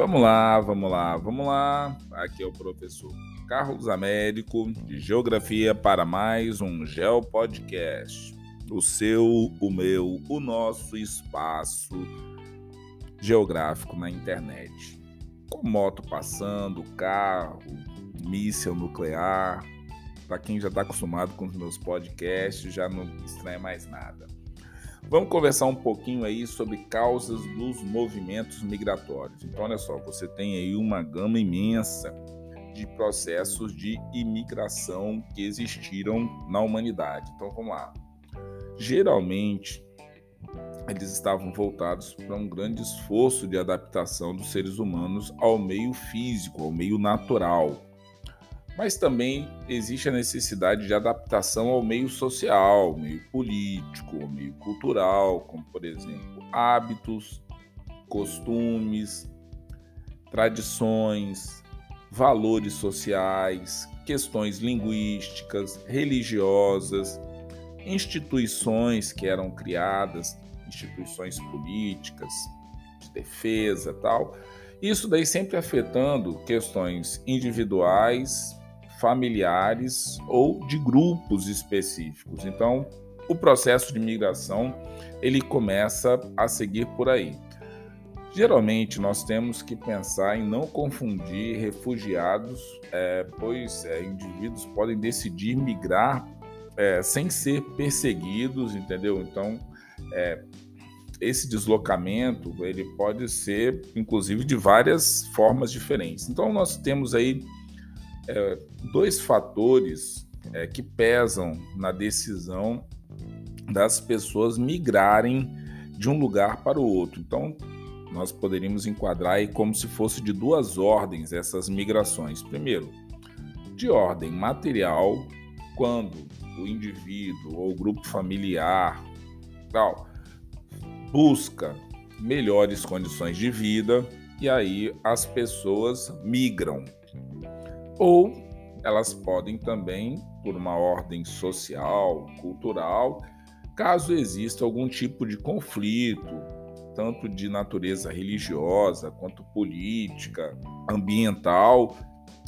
Vamos lá, vamos lá, vamos lá. Aqui é o professor Carlos Américo de Geografia para mais um Geo Podcast. O seu, o meu, o nosso espaço geográfico na internet. Com moto passando, carro, míssil nuclear. Para quem já está acostumado com os meus podcasts, já não estranha mais nada. Vamos conversar um pouquinho aí sobre causas dos movimentos migratórios. Então, olha só, você tem aí uma gama imensa de processos de imigração que existiram na humanidade. Então, vamos lá. Geralmente, eles estavam voltados para um grande esforço de adaptação dos seres humanos ao meio físico, ao meio natural mas também existe a necessidade de adaptação ao meio social, meio político, meio cultural, como por exemplo hábitos, costumes, tradições, valores sociais, questões linguísticas, religiosas, instituições que eram criadas, instituições políticas, de defesa, tal. Isso daí sempre afetando questões individuais, familiares ou de grupos específicos. Então, o processo de migração ele começa a seguir por aí. Geralmente nós temos que pensar em não confundir refugiados, é, pois é, indivíduos podem decidir migrar é, sem ser perseguidos, entendeu? Então, é, esse deslocamento ele pode ser, inclusive, de várias formas diferentes. Então, nós temos aí é, dois fatores é, que pesam na decisão das pessoas migrarem de um lugar para o outro. Então, nós poderíamos enquadrar aí como se fosse de duas ordens essas migrações. Primeiro, de ordem material, quando o indivíduo ou o grupo familiar tal, busca melhores condições de vida e aí as pessoas migram ou elas podem também, por uma ordem social, cultural, caso exista algum tipo de conflito, tanto de natureza religiosa quanto política, ambiental,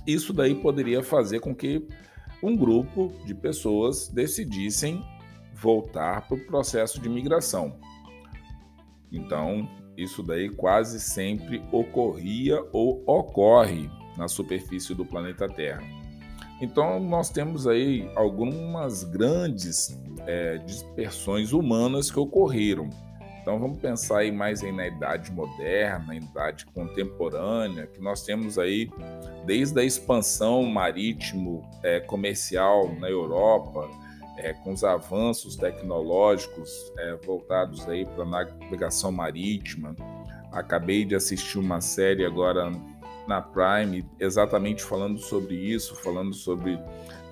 isso daí poderia fazer com que um grupo de pessoas decidissem voltar para o processo de migração. Então, isso daí quase sempre ocorria ou ocorre na superfície do planeta Terra. Então, nós temos aí algumas grandes é, dispersões humanas que ocorreram. Então, vamos pensar aí mais aí na idade moderna, na idade contemporânea, que nós temos aí desde a expansão marítimo é, comercial na Europa, é, com os avanços tecnológicos é, voltados aí para a navegação marítima. Acabei de assistir uma série agora na Prime, exatamente falando sobre isso, falando sobre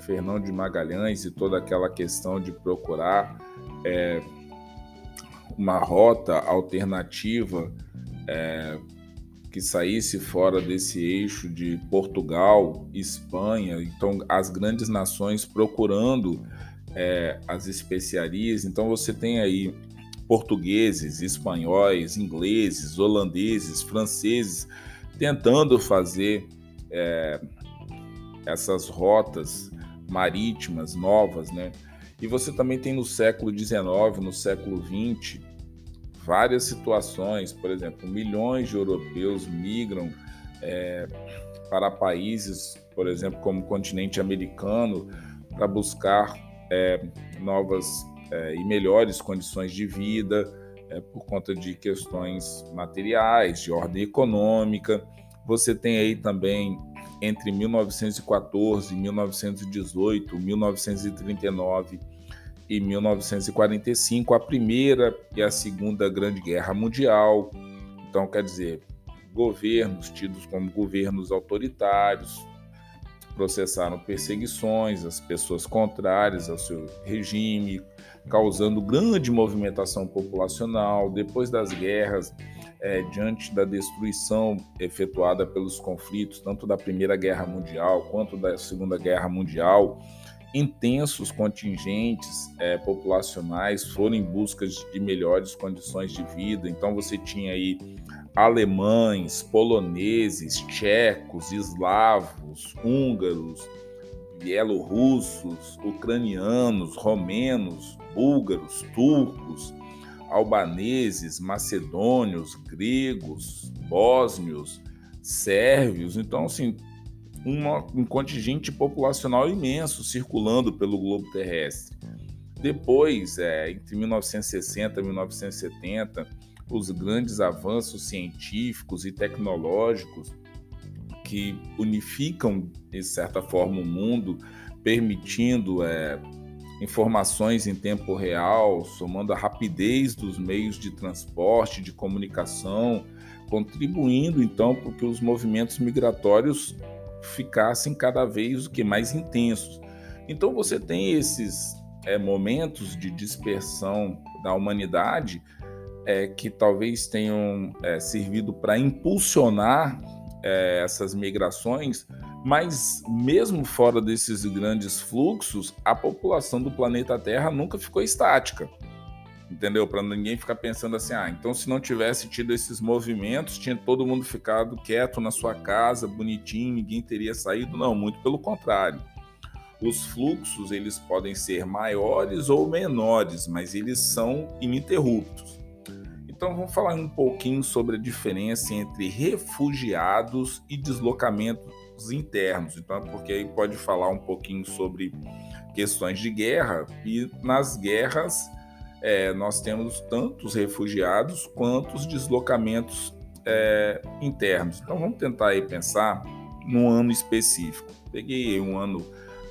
Fernando de Magalhães e toda aquela questão de procurar é, uma rota alternativa é, que saísse fora desse eixo de Portugal, Espanha, então as grandes nações procurando é, as especiarias. Então você tem aí portugueses, espanhóis, ingleses, holandeses, franceses tentando fazer é, essas rotas marítimas novas, né? E você também tem no século XIX, no século XX, várias situações, por exemplo, milhões de europeus migram é, para países, por exemplo, como o continente americano, para buscar é, novas é, e melhores condições de vida, é, por conta de questões materiais, de ordem econômica. Você tem aí também entre 1914, 1918, 1939 e 1945 a primeira e a segunda grande guerra mundial. Então, quer dizer, governos tidos como governos autoritários processaram perseguições às pessoas contrárias ao seu regime, causando grande movimentação populacional. Depois das guerras, é, diante da destruição efetuada pelos conflitos, tanto da Primeira Guerra Mundial quanto da Segunda Guerra Mundial, intensos contingentes é, populacionais foram em busca de melhores condições de vida. Então você tinha aí alemães, poloneses, tchecos, eslavos, húngaros, bielorrussos, ucranianos, romenos, búlgaros, turcos, albaneses, macedônios, gregos, bósnios, sérvios. Então, assim, uma, um contingente populacional imenso circulando pelo globo terrestre. Depois, é, entre 1960 e 1970, os grandes avanços científicos e tecnológicos que unificam, de certa forma, o mundo, permitindo é, informações em tempo real, somando a rapidez dos meios de transporte, de comunicação, contribuindo então para que os movimentos migratórios ficassem cada vez o que mais intensos. Então você tem esses é, momentos de dispersão da humanidade é, que talvez tenham é, servido para impulsionar é, essas migrações, mas mesmo fora desses grandes fluxos, a população do planeta Terra nunca ficou estática. Entendeu? Para ninguém ficar pensando assim, ah, então se não tivesse tido esses movimentos, tinha todo mundo ficado quieto na sua casa, bonitinho, ninguém teria saído. Não, muito pelo contrário. Os fluxos, eles podem ser maiores ou menores, mas eles são ininterruptos. Então vamos falar um pouquinho sobre a diferença entre refugiados e deslocamentos internos. Então, é porque aí pode falar um pouquinho sobre questões de guerra e nas guerras é, nós temos tanto os refugiados quanto os deslocamentos é, internos. Então vamos tentar aí pensar num ano específico. Peguei um ano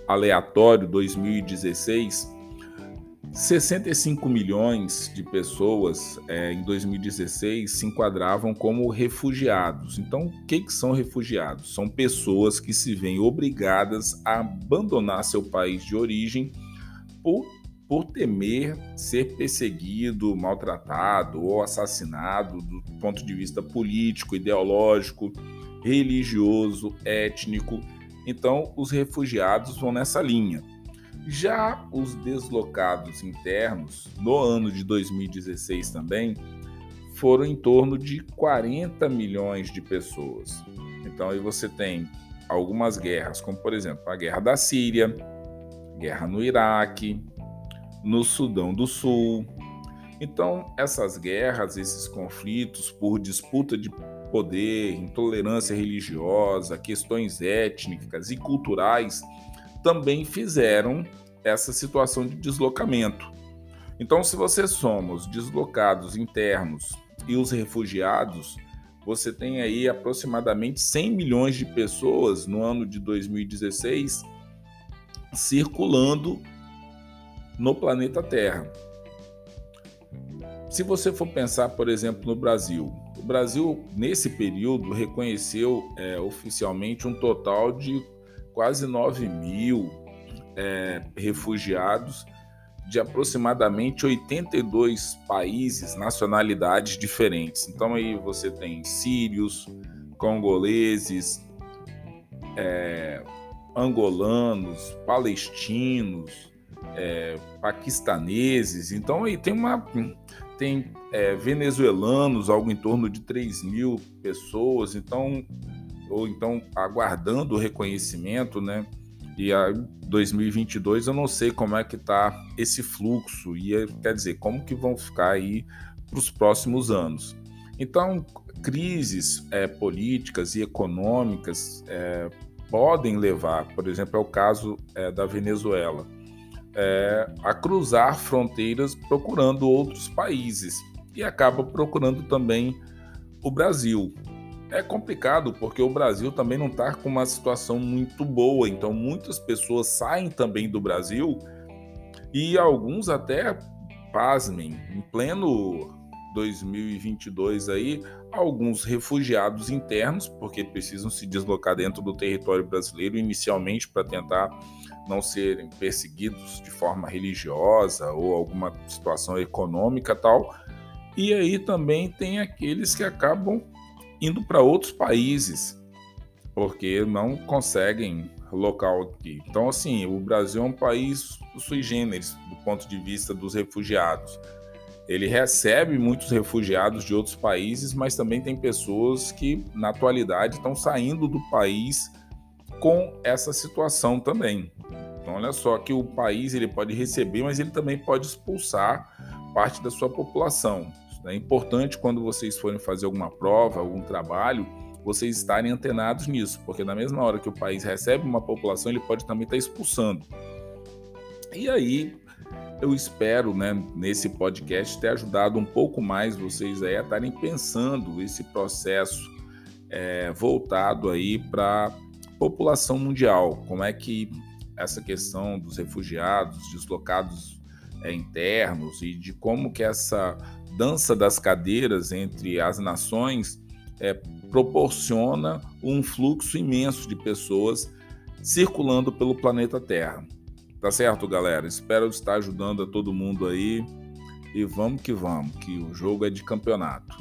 aleatório, 2016, 65 milhões de pessoas é, em 2016 se enquadravam como refugiados. Então, o que, que são refugiados? São pessoas que se veem obrigadas a abandonar seu país de origem por, por temer ser perseguido, maltratado ou assassinado do ponto de vista político, ideológico, religioso, étnico. Então, os refugiados vão nessa linha. Já os deslocados internos, no ano de 2016 também, foram em torno de 40 milhões de pessoas. Então aí você tem algumas guerras, como por exemplo a guerra da Síria, guerra no Iraque, no Sudão do Sul. Então essas guerras, esses conflitos por disputa de poder, intolerância religiosa, questões étnicas e culturais também fizeram essa situação de deslocamento. Então, se você soma os deslocados internos e os refugiados, você tem aí aproximadamente 100 milhões de pessoas no ano de 2016 circulando no planeta Terra. Se você for pensar, por exemplo, no Brasil, o Brasil, nesse período, reconheceu é, oficialmente um total de quase 9 mil é, refugiados de aproximadamente 82 países, nacionalidades diferentes. Então aí você tem sírios, congoleses, é, angolanos, palestinos, é, paquistaneses. Então aí tem uma tem é, venezuelanos, algo em torno de 3 mil pessoas. Então ou então aguardando o reconhecimento, né? E a 2022 eu não sei como é que tá esse fluxo e é, quer dizer como que vão ficar aí para os próximos anos. Então crises é, políticas e econômicas é, podem levar, por exemplo, é o caso é, da Venezuela, a cruzar fronteiras procurando outros países e acaba procurando também o Brasil. É complicado porque o Brasil também não está com uma situação muito boa, então muitas pessoas saem também do Brasil e alguns até, pasmem, em pleno 2022 aí, alguns refugiados internos, porque precisam se deslocar dentro do território brasileiro inicialmente para tentar não serem perseguidos de forma religiosa ou alguma situação econômica tal. E aí também tem aqueles que acabam indo para outros países, porque não conseguem local aqui. Então, assim, o Brasil é um país sui generis do ponto de vista dos refugiados. ele recebe muitos refugiados de outros países, mas também tem pessoas que, na atualidade, estão saindo do país com essa situação também. Então, olha só que o país ele pode receber, mas ele também pode expulsar parte da sua população. É importante quando vocês forem fazer alguma prova, algum trabalho, vocês estarem antenados nisso, porque na mesma hora que o país recebe uma população, ele pode também estar expulsando. E aí, eu espero, né, nesse podcast ter ajudado um pouco mais vocês aí a estarem pensando esse processo é, voltado aí para população mundial, como é que essa questão dos refugiados, deslocados é, internos e de como que essa dança das cadeiras entre as nações é, proporciona um fluxo imenso de pessoas circulando pelo planeta Terra. Tá certo, galera? Espero estar ajudando a todo mundo aí. E vamos que vamos, que o jogo é de campeonato.